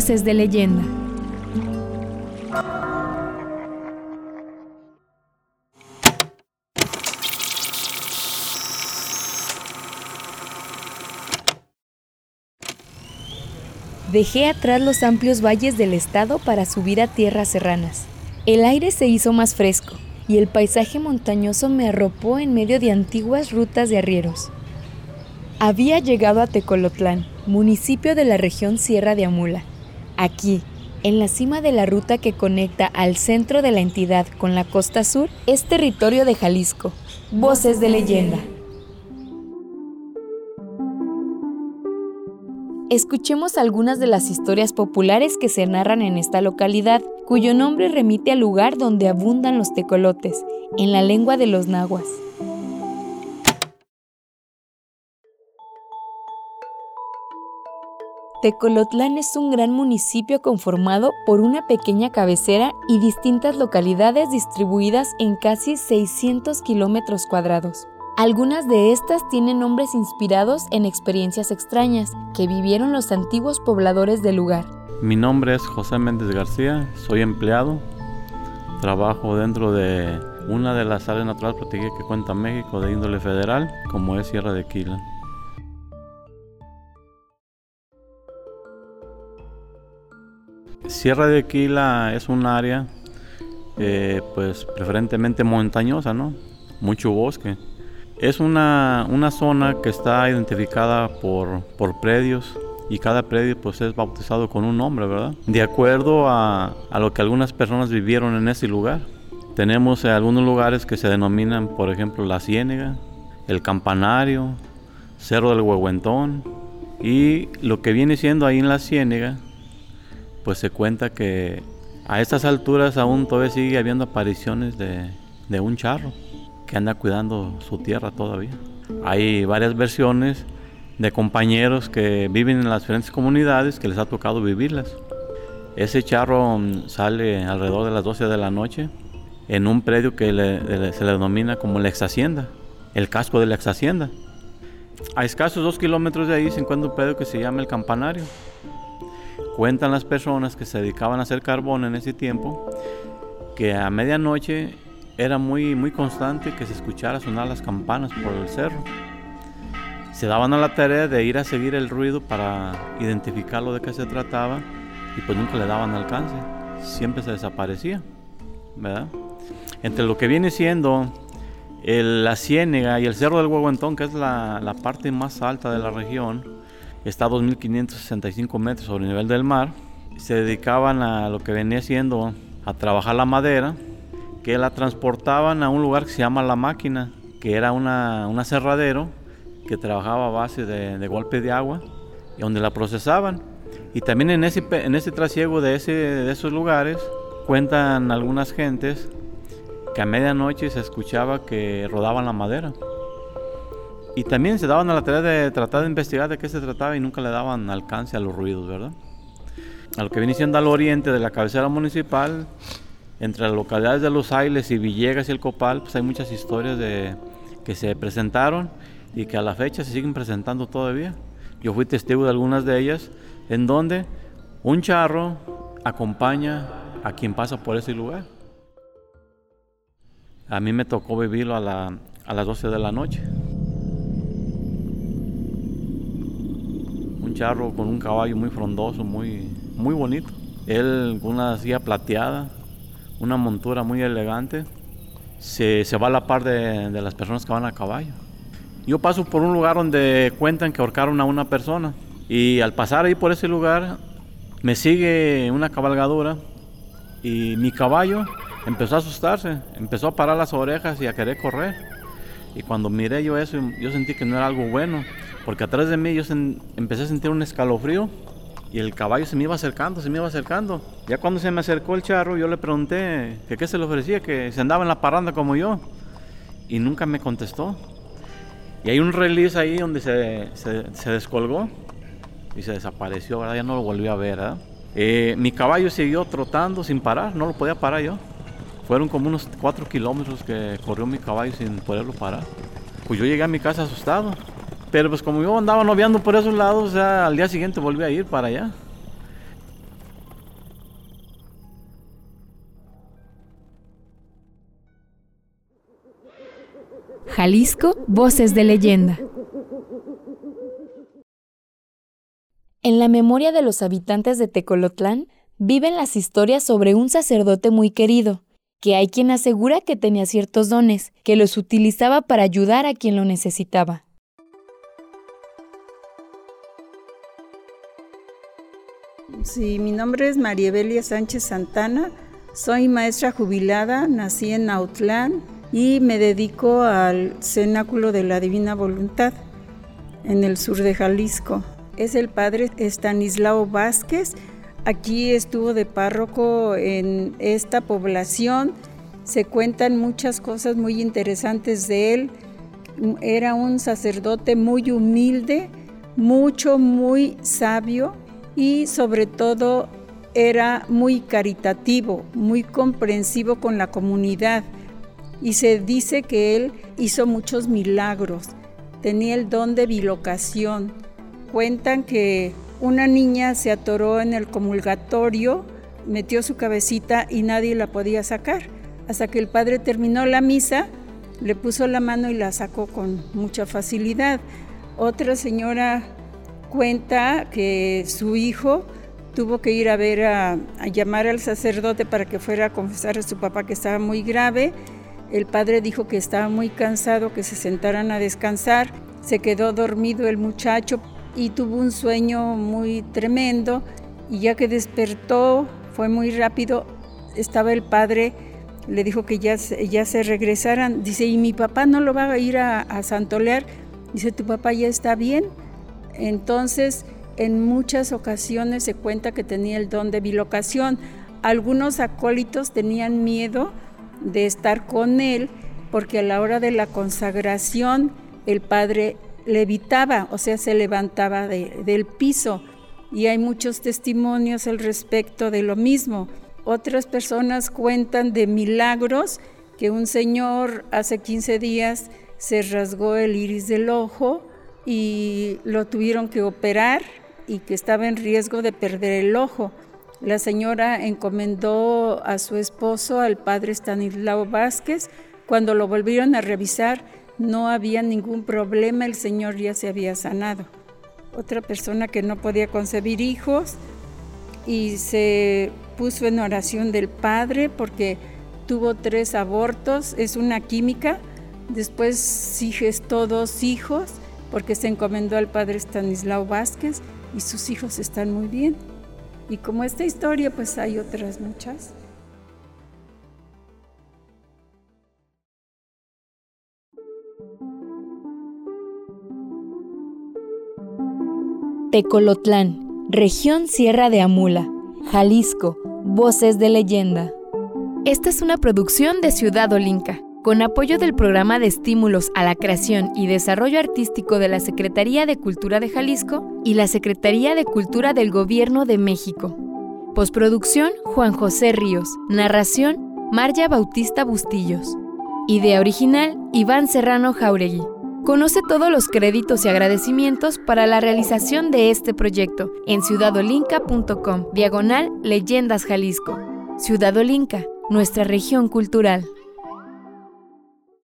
Voces de leyenda. Dejé atrás los amplios valles del estado para subir a tierras serranas. El aire se hizo más fresco y el paisaje montañoso me arropó en medio de antiguas rutas de arrieros. Había llegado a Tecolotlán, municipio de la región Sierra de Amula. Aquí, en la cima de la ruta que conecta al centro de la entidad con la costa sur, es territorio de Jalisco. Voces de leyenda. Escuchemos algunas de las historias populares que se narran en esta localidad, cuyo nombre remite al lugar donde abundan los tecolotes, en la lengua de los nahuas. Tecolotlán es un gran municipio conformado por una pequeña cabecera y distintas localidades distribuidas en casi 600 kilómetros cuadrados. Algunas de estas tienen nombres inspirados en experiencias extrañas que vivieron los antiguos pobladores del lugar. Mi nombre es José Méndez García, soy empleado, trabajo dentro de una de las áreas naturales protegidas que cuenta México de índole federal, como es Sierra de Quila. Sierra de Quila es un área eh, pues preferentemente montañosa, ¿no? Mucho bosque. Es una, zona que está identificada por, predios y cada predio pues es bautizado con un nombre, ¿verdad? De acuerdo a, lo que algunas personas vivieron en ese lugar. Tenemos eh, algunos lugares que se denominan, por ejemplo, la Ciénega, el Campanario, Cerro del Huehuentón y lo que viene siendo ahí en la Ciénega, pues se cuenta que a estas alturas aún todavía sigue habiendo apariciones de un charro que anda cuidando su tierra todavía. Hay varias versiones de compañeros que viven en las diferentes comunidades que les ha tocado vivirlas. Ese charro mm, sale alrededor de las 12 de la noche en un predio que se le denomina como la ex hacienda, el casco de la ex hacienda. A escasos dos kilómetros de ahí se encuentra un predio que se llama el campanario. Cuentan las personas que se dedicaban a hacer carbón en ese tiempo que a medianoche era muy, muy constante que se escuchara sonar las campanas por el cerro. Se daban a la tarea de ir a seguir el ruido para identificar lo de qué se trataba y pues nunca le daban alcance. Siempre se desaparecía, ¿verdad? Entre lo que viene siendo la Ciénega y el Cerro del Huehuentón, que es la, la parte más alta de la región, está a 2.565 metros sobre el nivel del mar. Se dedicaban a lo que venía siendo a trabajar la madera que la transportaban a un lugar que se llama La Máquina, que era una, un aserradero que trabajaba a base de, golpe de agua y donde la procesaban. Y también en ese, en ese trasiego de, ese, de esos lugares cuentan algunas gentes que a medianoche se escuchaba que rodaban la madera. Y también se daban a la tarea de tratar de investigar de qué se trataba y nunca le daban alcance a los ruidos, ¿verdad? A lo que viene siendo al oriente de la cabecera municipal entre las localidades de Los Ailes y Villegas y el Copal, pues hay muchas historias de, que se presentaron y que a la fecha se siguen presentando todavía. Yo fui testigo de algunas de ellas, en donde un charro acompaña a quien pasa por ese lugar. A mí me tocó vivirlo a, a las 12 de la noche. Charro con un caballo muy frondoso, muy, muy bonito. Él con una silla plateada, una montura muy elegante, se, va a la par de, las personas que van a caballo. Yo paso por un lugar donde cuentan que ahorcaron a una persona y al pasar ahí por ese lugar me sigue una cabalgadura y mi caballo empezó a asustarse, empezó a parar las orejas y a querer correr. Y cuando miré yo eso, yo sentí que no era algo bueno, porque atrás de mí yo empecé a sentir un escalofrío y el caballo se me iba acercando, se me iba acercando. Ya cuando se me acercó el charro, yo le pregunté que qué se le ofrecía, que se andaba en la parranda como yo. Y nunca me contestó. Y hay un release ahí donde se, se, descolgó y se desapareció, ¿verdad? Ya no lo volví a ver, ¿verdad? Eh, mi caballo siguió trotando sin parar, no lo podía parar yo. Fueron como unos 4 kilómetros que corrió mi caballo sin poderlo parar. Pues yo llegué a mi casa asustado. Pero pues como yo andaba noviando por esos lados, o sea, al día siguiente volví a ir para allá. Jalisco, Voces de Leyenda. En la memoria de los habitantes de Tecolotlán viven las historias sobre un sacerdote muy querido, que hay quien asegura que tenía ciertos dones, que los utilizaba para ayudar a quien lo necesitaba. Sí, mi nombre es Mariebelia Sánchez Santana, soy maestra jubilada, nací en Autlán y me dedico al cenáculo de la Divina Voluntad en el sur de Jalisco. Es el padre Estanislao Vázquez, aquí estuvo de párroco en esta población, se cuentan muchas cosas muy interesantes de él, era un sacerdote muy humilde, mucho, muy sabio y sobre todo era muy caritativo, muy comprensivo con la comunidad y se dice que él hizo muchos milagros, tenía el don de bilocación. Cuentan que una niña se atoró en el comulgatorio, metió su cabecita y nadie la podía sacar, hasta que el padre terminó la misa, le puso la mano y la sacó con mucha facilidad. Otra señora cuenta que su hijo tuvo que ir a ver a, llamar al sacerdote para que fuera a confesar a su papá que estaba muy grave. El padre dijo que estaba muy cansado, que se sentaran a descansar. Se quedó dormido el muchacho y tuvo un sueño muy tremendo y ya que despertó fue muy rápido. Estaba el padre, le dijo que ya, ya se regresaran. Dice, ¿y mi papá no lo va a ir a, a santolear? Dice, ¿tu papá ya está bien? Entonces en muchas ocasiones se cuenta que tenía el don de bilocación. Algunos acólitos tenían miedo de estar con él porque a la hora de la consagración el padre levitaba, o sea, se levantaba del piso. Y hay muchos testimonios al respecto de lo mismo. Otras personas cuentan de milagros que un señor hace 15 días se rasgó el iris del ojo y lo tuvieron que operar y que estaba en riesgo de perder el ojo. La señora encomendó a su esposo, al padre Stanislao Vázquez. Cuando lo volvieron a revisar, no había ningún problema, el señor ya se había sanado. Otra persona que no podía concebir hijos y se puso en oración del padre porque tuvo tres abortos, es una química. Después sí gestó dos hijos porque se encomendó al padre Stanislao Vázquez y sus hijos están muy bien. Y como esta historia, pues hay otras muchas. Tecolotlán, región Sierra de Amula, Jalisco, Voces de Leyenda. Esta es una producción de Ciudad Olinca con apoyo del Programa de Estímulos a la Creación y Desarrollo Artístico de la Secretaría de Cultura de Jalisco y la Secretaría de Cultura del Gobierno de México. Postproducción Juan José Ríos. Narración Marya Bautista Bustillos. Idea original Iván Serrano Jauregui. Conoce todos los créditos y agradecimientos para la realización de este proyecto en ciudadolinca.com, diagonal Leyendas Jalisco. Ciudad Olinca, nuestra región cultural.